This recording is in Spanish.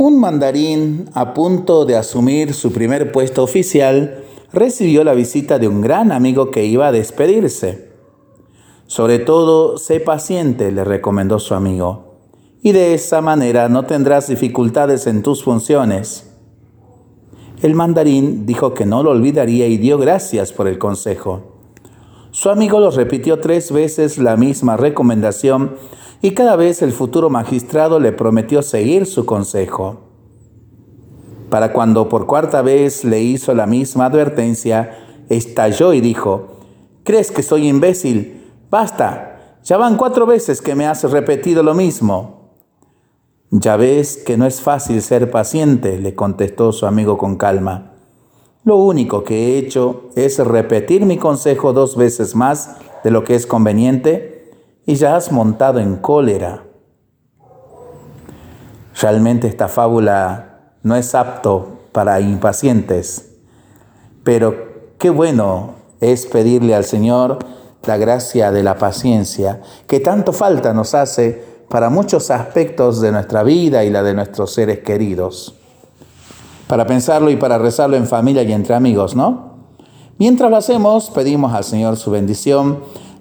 Un mandarín a punto de asumir su primer puesto oficial recibió la visita de un gran amigo que iba a despedirse. Sobre todo, sé paciente, le recomendó su amigo, y de esa manera no tendrás dificultades en tus funciones. El mandarín dijo que no lo olvidaría y dio gracias por el consejo. Su amigo lo repitió tres veces la misma recomendación y cada vez el futuro magistrado le prometió seguir su consejo. Para cuando por cuarta vez le hizo la misma advertencia, estalló y dijo, ¿crees que soy imbécil? Basta, ya van cuatro veces que me has repetido lo mismo. Ya ves que no es fácil ser paciente, le contestó su amigo con calma. Lo único que he hecho es repetir mi consejo dos veces más de lo que es conveniente y ya has montado en cólera. Realmente esta fábula no es apto para impacientes, pero qué bueno es pedirle al Señor la gracia de la paciencia, que tanto falta nos hace para muchos aspectos de nuestra vida y la de nuestros seres queridos. Para pensarlo y para rezarlo en familia y entre amigos, ¿no? Mientras lo hacemos, pedimos al Señor su bendición